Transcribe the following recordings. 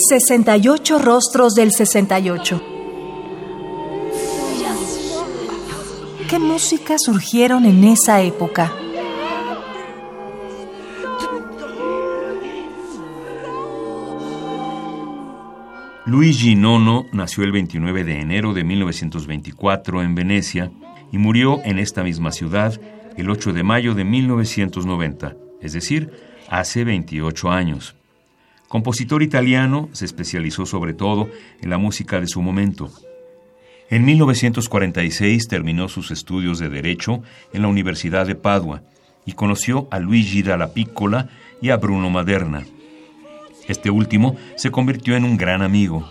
68 rostros del 68. ¿Qué música surgieron en esa época? Luigi Nono nació el 29 de enero de 1924 en Venecia y murió en esta misma ciudad el 8 de mayo de 1990, es decir, hace 28 años. Compositor italiano, se especializó sobre todo en la música de su momento. En 1946 terminó sus estudios de Derecho en la Universidad de Padua y conoció a Luigi Dalla Piccola y a Bruno Maderna. Este último se convirtió en un gran amigo.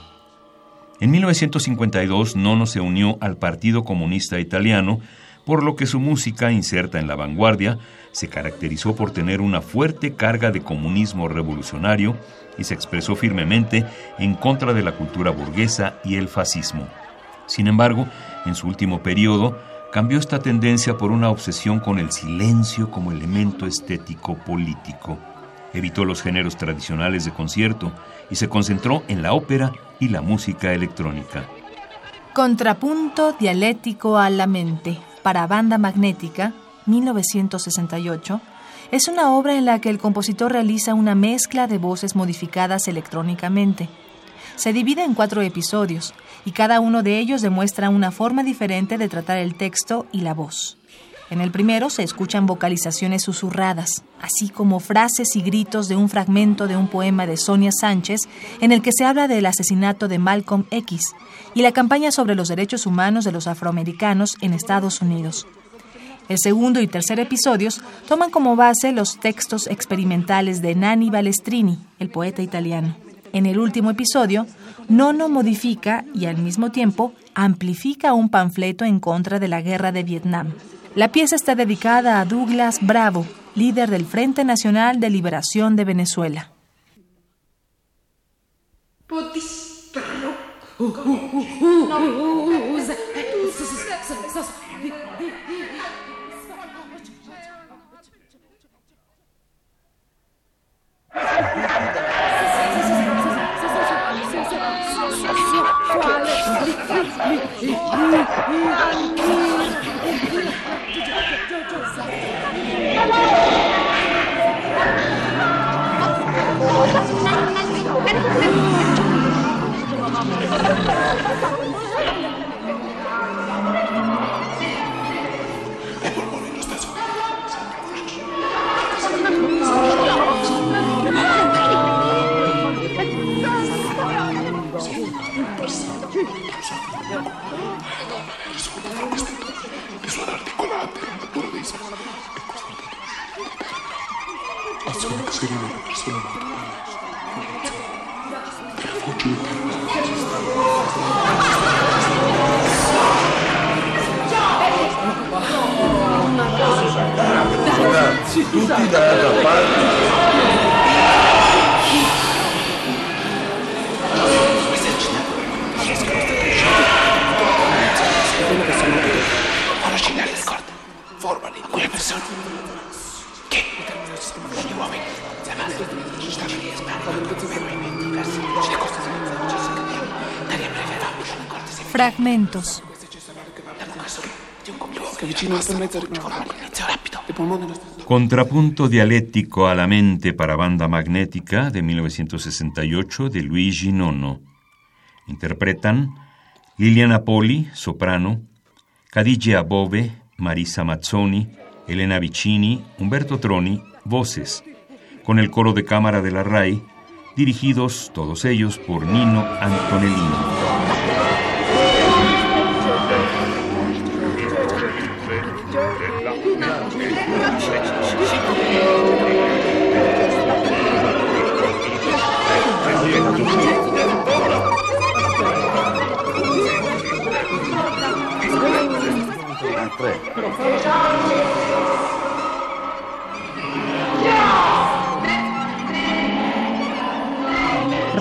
En 1952 Nono se unió al Partido Comunista Italiano, por lo que su música, inserta en la vanguardia, se caracterizó por tener una fuerte carga de comunismo revolucionario y se expresó firmemente en contra de la cultura burguesa y el fascismo. Sin embargo, en su último periodo, cambió esta tendencia por una obsesión con el silencio como elemento estético político. Evitó los géneros tradicionales de concierto y se concentró en la ópera y la música electrónica. Contrapunto dialéctico a la mente para banda magnética, 1968, es una obra en la que el compositor realiza una mezcla de voces modificadas electrónicamente. Se divide en cuatro episodios y cada uno de ellos demuestra una forma diferente de tratar el texto y la voz. En el primero se escuchan vocalizaciones susurradas, así como frases y gritos de un fragmento de un poema de Sonia Sánchez en el que se habla del asesinato de Malcolm X y la campaña sobre los derechos humanos de los afroamericanos en Estados Unidos. El segundo y tercer episodios toman como base los textos experimentales de Nanni Balestrini, el poeta italiano. En el último episodio, Nono modifica y al mismo tiempo amplifica un panfleto en contra de la guerra de Vietnam. La pieza está dedicada a Douglas Bravo, líder del Frente Nacional de Liberación de Venezuela. Tutti da quella parte. originale del corpo, forma di quella persona. Fragmentos. Contrapunto dialéctico a la mente para banda magnética de 1968 de Luigi Nono. Interpretan Liliana Poli, soprano, Cadice Bove, Marisa Mazzoni, Elena Vicini, Humberto Troni, voces, con el coro de cámara de la RAI, dirigidos todos ellos por Nino Antonellini.